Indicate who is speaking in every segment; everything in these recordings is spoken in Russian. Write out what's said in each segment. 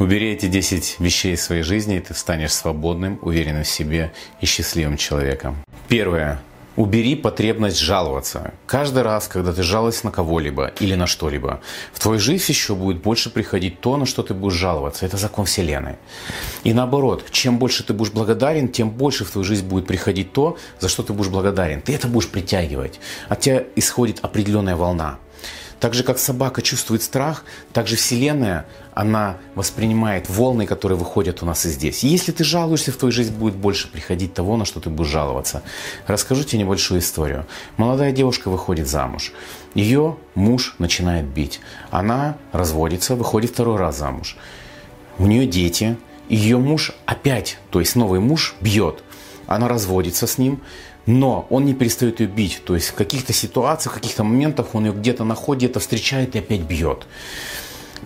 Speaker 1: Убери эти 10 вещей из своей жизни, и ты станешь свободным, уверенным в себе и счастливым человеком. Первое. Убери потребность жаловаться. Каждый раз, когда ты жалуешься на кого-либо или на что-либо, в твою жизнь еще будет больше приходить то, на что ты будешь жаловаться. Это закон Вселенной. И наоборот, чем больше ты будешь благодарен, тем больше в твою жизнь будет приходить то, за что ты будешь благодарен. Ты это будешь притягивать. От тебя исходит определенная волна. Так же, как собака чувствует страх, так же Вселенная, она воспринимает волны, которые выходят у нас и здесь. И если ты жалуешься, в твою жизнь будет больше приходить того, на что ты будешь жаловаться. Расскажу тебе небольшую историю. Молодая девушка выходит замуж. Ее муж начинает бить. Она разводится, выходит второй раз замуж. У нее дети. Ее муж опять, то есть новый муж, бьет. Она разводится с ним но он не перестает ее бить. То есть в каких-то ситуациях, в каких-то моментах он ее где-то находит, где-то встречает и опять бьет.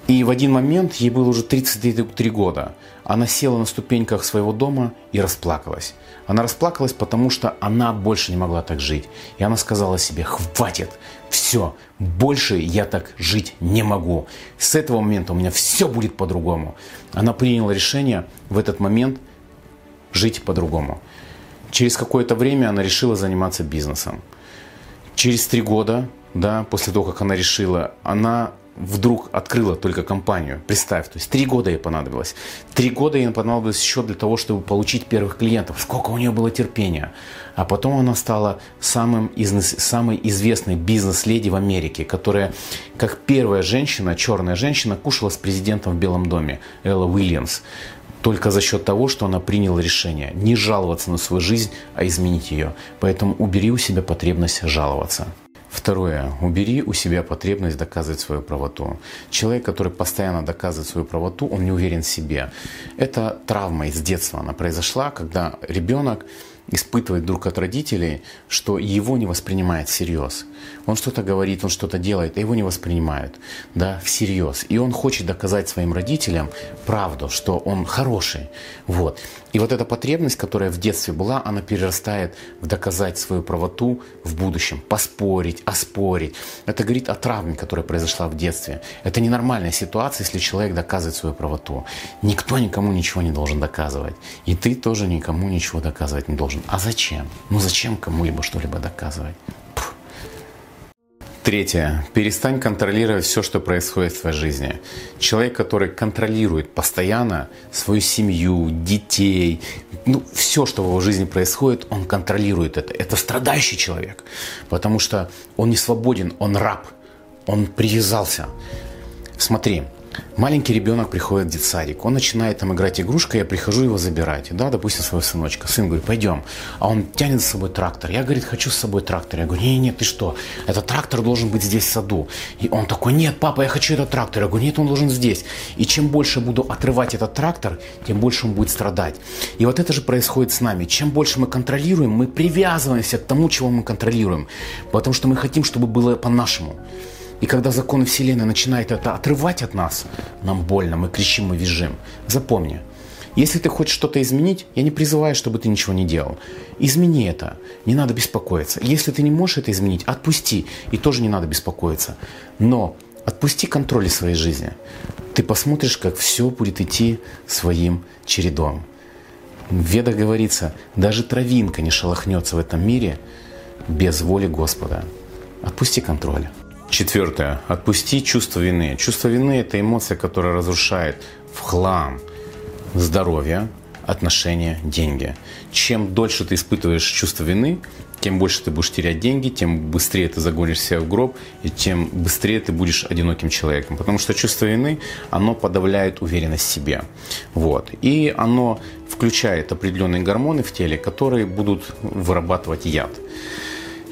Speaker 1: И в один момент, ей было уже 33 года, она села на ступеньках своего дома и расплакалась. Она расплакалась, потому что она больше не могла так жить. И она сказала себе, хватит, все, больше я так жить не могу. С этого момента у меня все будет по-другому. Она приняла решение в этот момент жить по-другому. Через какое-то время она решила заниматься бизнесом. Через три года, да, после того, как она решила, она вдруг открыла только компанию. Представь, то есть три года ей понадобилось. Три года ей понадобилось еще для того, чтобы получить первых клиентов. Сколько у нее было терпения. А потом она стала самым, самой известной бизнес-леди в Америке, которая, как первая женщина, черная женщина, кушала с президентом в Белом доме, Элла Уильямс только за счет того, что она приняла решение не жаловаться на свою жизнь, а изменить ее. Поэтому убери у себя потребность жаловаться. Второе. Убери у себя потребность доказывать свою правоту. Человек, который постоянно доказывает свою правоту, он не уверен в себе. Это травма из детства. Она произошла, когда ребенок испытывает вдруг от родителей, что его не воспринимает всерьез. Он что-то говорит, он что-то делает, а его не воспринимают да, всерьез. И он хочет доказать своим родителям правду, что он хороший. Вот. И вот эта потребность, которая в детстве была, она перерастает в доказать свою правоту в будущем, поспорить, оспорить. Это говорит о травме, которая произошла в детстве. Это ненормальная ситуация, если человек доказывает свою правоту. Никто никому ничего не должен доказывать. И ты тоже никому ничего доказывать не должен. А зачем? Ну зачем кому-либо что-либо доказывать? Третье. Перестань контролировать все, что происходит в твоей жизни. Человек, который контролирует постоянно свою семью, детей, ну, все, что в его жизни происходит, он контролирует это. Это страдающий человек, потому что он не свободен, он раб, он привязался. Смотри, Маленький ребенок приходит в детсадик, он начинает там играть игрушкой, я прихожу его забирать, да, допустим, своего сыночка. Сын говорит, пойдем. А он тянет за собой трактор. Я, говорит, хочу с собой трактор. Я говорю, нет, нет, ты что, этот трактор должен быть здесь в саду. И он такой, нет, папа, я хочу этот трактор. Я говорю, нет, он должен здесь. И чем больше буду отрывать этот трактор, тем больше он будет страдать. И вот это же происходит с нами. Чем больше мы контролируем, мы привязываемся к тому, чего мы контролируем. Потому что мы хотим, чтобы было по-нашему. И когда законы Вселенной начинают это отрывать от нас, нам больно, мы кричим, мы визжим. Запомни, если ты хочешь что-то изменить, я не призываю, чтобы ты ничего не делал. Измени это, не надо беспокоиться. Если ты не можешь это изменить, отпусти, и тоже не надо беспокоиться. Но отпусти контроль своей жизни. Ты посмотришь, как все будет идти своим чередом. В Ведах говорится, даже травинка не шелохнется в этом мире без воли Господа. Отпусти контроль. Четвертое. Отпусти чувство вины. Чувство вины – это эмоция, которая разрушает в хлам здоровье, отношения, деньги. Чем дольше ты испытываешь чувство вины, тем больше ты будешь терять деньги, тем быстрее ты загонишь себя в гроб, и тем быстрее ты будешь одиноким человеком. Потому что чувство вины, оно подавляет уверенность в себе. Вот. И оно включает определенные гормоны в теле, которые будут вырабатывать яд.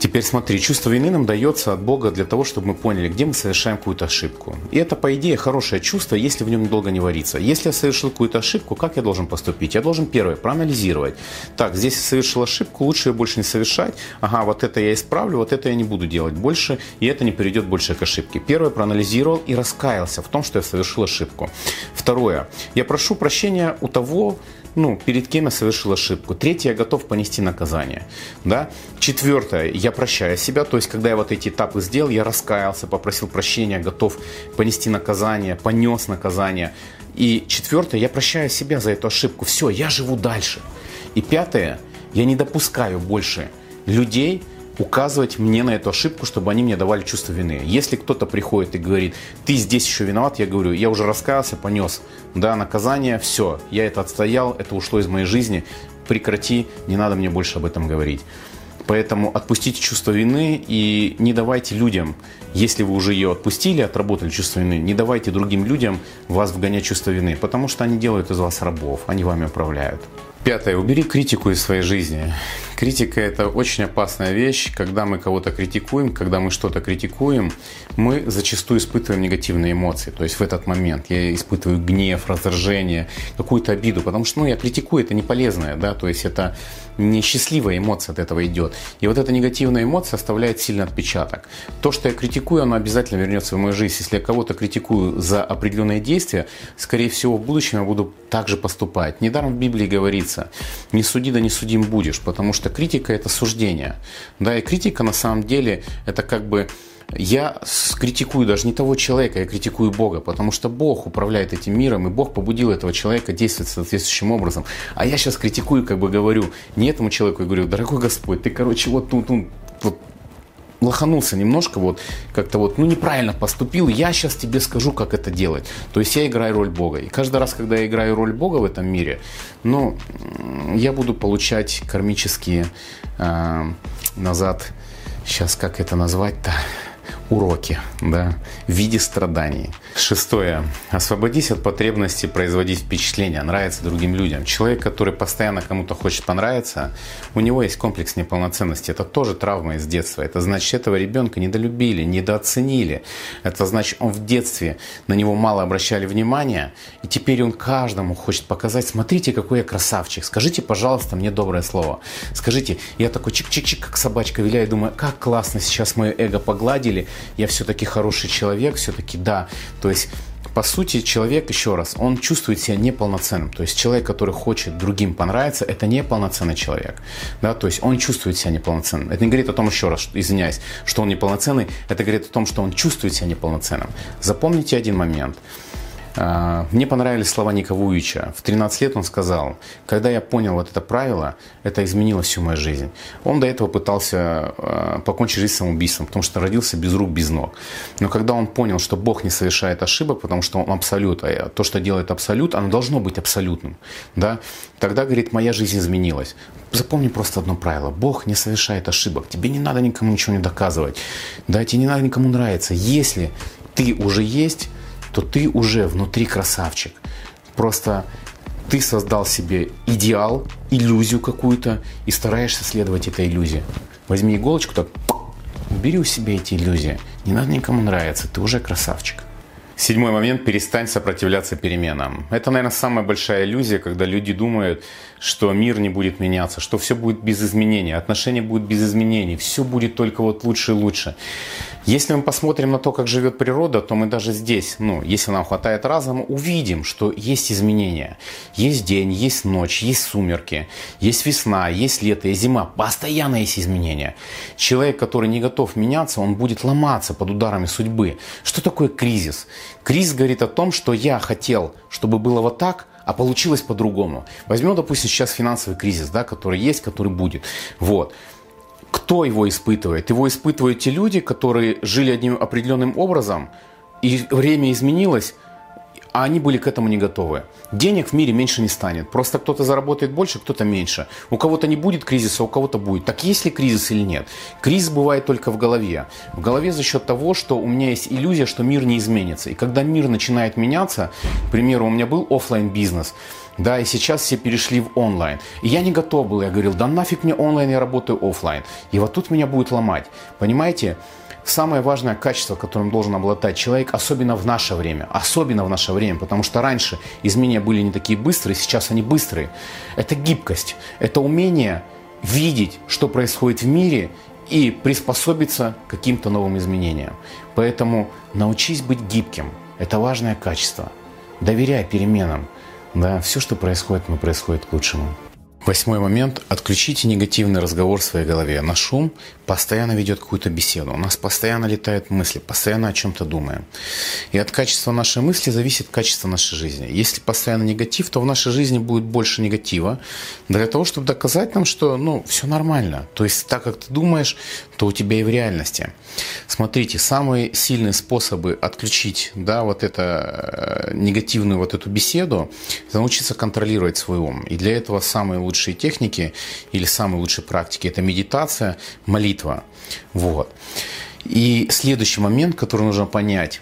Speaker 1: Теперь смотри, чувство вины нам дается от Бога для того, чтобы мы поняли, где мы совершаем какую-то ошибку. И это, по идее, хорошее чувство, если в нем долго не варится. Если я совершил какую-то ошибку, как я должен поступить? Я должен, первое, проанализировать. Так, здесь я совершил ошибку, лучше ее больше не совершать. Ага, вот это я исправлю, вот это я не буду делать больше, и это не приведет больше к ошибке. Первое, проанализировал и раскаялся в том, что я совершил ошибку. Второе, я прошу прощения у того, ну, перед кем я совершил ошибку. Третье, я готов понести наказание. Да? Четвертое, я прощаю себя, то есть, когда я вот эти этапы сделал, я раскаялся, попросил прощения, готов понести наказание, понес наказание. И четвертое, я прощаю себя за эту ошибку. Все, я живу дальше. И пятое, я не допускаю больше людей указывать мне на эту ошибку, чтобы они мне давали чувство вины. Если кто-то приходит и говорит, ты здесь еще виноват, я говорю, я уже раскаялся, понес, да, наказание, все, я это отстоял, это ушло из моей жизни, прекрати, не надо мне больше об этом говорить. Поэтому отпустите чувство вины и не давайте людям, если вы уже ее отпустили, отработали чувство вины, не давайте другим людям вас вгонять чувство вины, потому что они делают из вас рабов, они вами управляют. Пятое. Убери критику из своей жизни. Критика – это очень опасная вещь. Когда мы кого-то критикуем, когда мы что-то критикуем, мы зачастую испытываем негативные эмоции. То есть в этот момент я испытываю гнев, раздражение, какую-то обиду, потому что ну, я критикую, это не полезное, да, то есть это несчастливая эмоция от этого идет. И вот эта негативная эмоция оставляет сильный отпечаток. То, что я критикую, оно обязательно вернется в мою жизнь. Если я кого-то критикую за определенные действия, скорее всего, в будущем я буду так же поступать. Недаром в Библии говорится, не суди, да не судим будешь, потому что критика – это суждение. Да, и критика на самом деле – это как бы я критикую даже не того человека, я критикую Бога, потому что Бог управляет этим миром, и Бог побудил этого человека действовать соответствующим образом. А я сейчас критикую, как бы говорю, не этому человеку, я говорю, дорогой Господь, ты, короче, вот тут, вот лоханулся немножко, вот как-то вот, ну неправильно поступил, я сейчас тебе скажу, как это делать. То есть я играю роль Бога. И каждый раз, когда я играю роль Бога в этом мире, ну, я буду получать кармические э, назад, сейчас как это назвать-то, уроки да, в виде страданий. Шестое. Освободись от потребности производить впечатление, нравиться другим людям. Человек, который постоянно кому-то хочет понравиться, у него есть комплекс неполноценности. Это тоже травма из детства. Это значит, этого ребенка недолюбили, недооценили. Это значит, он в детстве на него мало обращали внимания, и теперь он каждому хочет показать, смотрите, какой я красавчик, скажите, пожалуйста, мне доброе слово. Скажите, я такой чик-чик-чик, как собачка виляю, думаю, как классно сейчас мое эго погладили, я все-таки хороший человек, все-таки да. То есть по сути, человек, еще раз, он чувствует себя неполноценным. То есть человек, который хочет другим понравиться, это неполноценный человек. Да? То есть он чувствует себя неполноценным. Это не говорит о том, еще раз, извиняюсь, что он неполноценный, это говорит о том, что он чувствует себя неполноценным. Запомните один момент – мне понравились слова Ника Вуича. В 13 лет он сказал, когда я понял вот это правило, это изменило всю мою жизнь. Он до этого пытался а, покончить жизнь самоубийством, потому что родился без рук, без ног. Но когда он понял, что Бог не совершает ошибок, потому что он абсолют, а то, что делает абсолют, оно должно быть абсолютным, да, тогда, говорит, моя жизнь изменилась. Запомни просто одно правило. Бог не совершает ошибок. Тебе не надо никому ничего не доказывать. Да, тебе не надо никому нравиться. Если ты уже есть, то ты уже внутри красавчик. Просто ты создал себе идеал, иллюзию какую-то и стараешься следовать этой иллюзии. Возьми иголочку, так убери у себя эти иллюзии. Не надо никому нравиться, ты уже красавчик. Седьмой момент – перестань сопротивляться переменам. Это, наверное, самая большая иллюзия, когда люди думают, что мир не будет меняться, что все будет без изменений, отношения будут без изменений, все будет только вот лучше и лучше. Если мы посмотрим на то, как живет природа, то мы даже здесь, ну, если нам хватает разума, увидим, что есть изменения. Есть день, есть ночь, есть сумерки, есть весна, есть лето, есть зима. Постоянно есть изменения. Человек, который не готов меняться, он будет ломаться под ударами судьбы. Что такое кризис? Кризис говорит о том, что я хотел, чтобы было вот так, а получилось по-другому. Возьмем, допустим, сейчас финансовый кризис, да, который есть, который будет. Вот. Кто его испытывает? Его испытывают те люди, которые жили одним определенным образом, и время изменилось, а они были к этому не готовы. Денег в мире меньше не станет. Просто кто-то заработает больше, кто-то меньше. У кого-то не будет кризиса, у кого-то будет. Так есть ли кризис или нет? Кризис бывает только в голове. В голове за счет того, что у меня есть иллюзия, что мир не изменится. И когда мир начинает меняться, к примеру, у меня был офлайн бизнес да, и сейчас все перешли в онлайн. И я не готов был, я говорил, да нафиг мне онлайн, я работаю офлайн. И вот тут меня будет ломать. Понимаете? Самое важное качество, которым должен обладать человек, особенно в наше время, особенно в наше время, потому что раньше изменения были не такие быстрые, сейчас они быстрые. Это гибкость, это умение видеть, что происходит в мире и приспособиться к каким-то новым изменениям. Поэтому научись быть гибким. Это важное качество. Доверяй переменам. Да, все, что происходит, оно происходит к лучшему. Восьмой момент. Отключите негативный разговор в своей голове. На шум постоянно ведет какую-то беседу. У нас постоянно летают мысли, постоянно о чем-то думаем. И от качества нашей мысли зависит качество нашей жизни. Если постоянно негатив, то в нашей жизни будет больше негатива. Для того, чтобы доказать нам, что ну, все нормально. То есть так, как ты думаешь, то у тебя и в реальности. Смотрите, самые сильные способы отключить да, вот это, э, негативную вот эту беседу, это научиться контролировать свой ум. И для этого самые лучшие техники или самые лучшие практики – это медитация, молитва. Вот. И следующий момент, который нужно понять.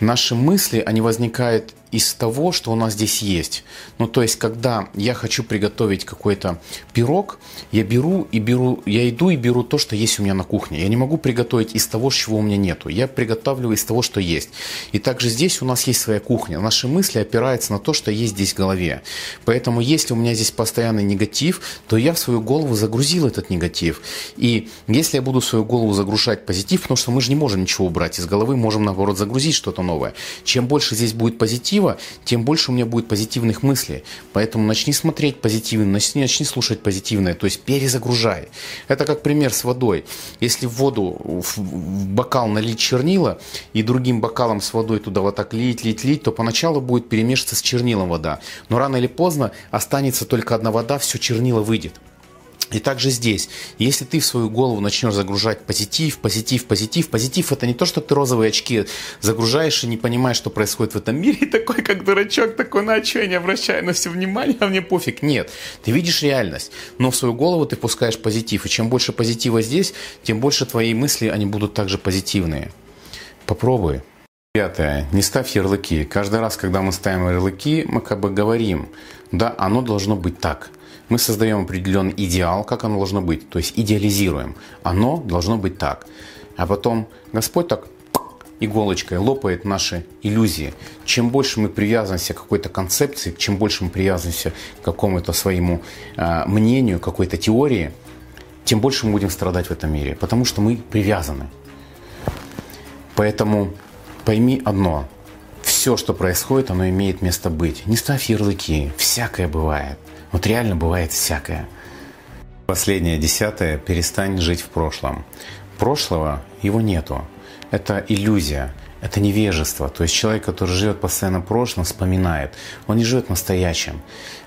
Speaker 1: Наши мысли, они возникают из того, что у нас здесь есть. Ну, то есть, когда я хочу приготовить какой-то пирог, я беру и беру, я иду и беру то, что есть у меня на кухне. Я не могу приготовить из того, чего у меня нету. Я приготавливаю из того, что есть. И также здесь у нас есть своя кухня. Наши мысли опираются на то, что есть здесь в голове. Поэтому, если у меня здесь постоянный негатив, то я в свою голову загрузил этот негатив. И если я буду свою голову загружать позитив, потому что мы же не можем ничего убрать из головы, можем, наоборот, загрузить что-то новое. Чем больше здесь будет позитива, позитива, тем больше у меня будет позитивных мыслей. Поэтому начни смотреть позитивно, начни, начни слушать позитивное, то есть перезагружай. Это как пример с водой. Если в воду, в бокал налить чернила и другим бокалом с водой туда вот так лить, лить, лить, то поначалу будет перемешиваться с чернилом вода. Но рано или поздно останется только одна вода, все чернила выйдет. И также здесь, если ты в свою голову начнешь загружать позитив, позитив, позитив, позитив это не то, что ты розовые очки загружаешь и не понимаешь, что происходит в этом мире, и такой, как дурачок, такой, на что я не обращаю на все внимание, а мне пофиг. Нет, ты видишь реальность, но в свою голову ты пускаешь позитив, и чем больше позитива здесь, тем больше твои мысли, они будут также позитивные. Попробуй. Пятое. Не ставь ярлыки. Каждый раз, когда мы ставим ярлыки, мы как бы говорим, да, оно должно быть так мы создаем определенный идеал, как оно должно быть, то есть идеализируем. Оно должно быть так. А потом Господь так иголочкой лопает наши иллюзии. Чем больше мы привязываемся к какой-то концепции, чем больше мы привязываемся к какому-то своему э, мнению, какой-то теории, тем больше мы будем страдать в этом мире, потому что мы привязаны. Поэтому пойми одно. Все, что происходит, оно имеет место быть. Не ставь ярлыки. Всякое бывает. Вот реально бывает всякое. Последнее, десятое. Перестань жить в прошлом. Прошлого его нету. Это иллюзия, это невежество. То есть человек, который живет постоянно в прошлом, вспоминает. Он не живет настоящим.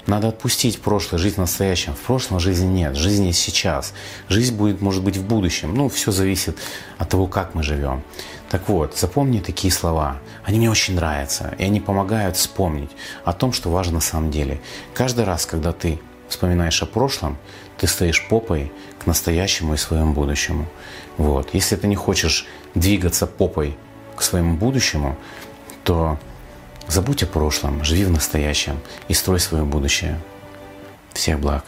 Speaker 1: Надо отпустить прошлое, жить в настоящем. В прошлом жизни нет, жизнь есть сейчас. Жизнь будет, может быть, в будущем. Ну, все зависит от того, как мы живем. Так вот, запомни такие слова. Они мне очень нравятся, и они помогают вспомнить о том, что важно на самом деле. Каждый раз, когда ты вспоминаешь о прошлом, ты стоишь попой к настоящему и своему будущему. Вот. Если ты не хочешь двигаться попой к своему будущему, то забудь о прошлом, живи в настоящем и строй свое будущее. Всех благ!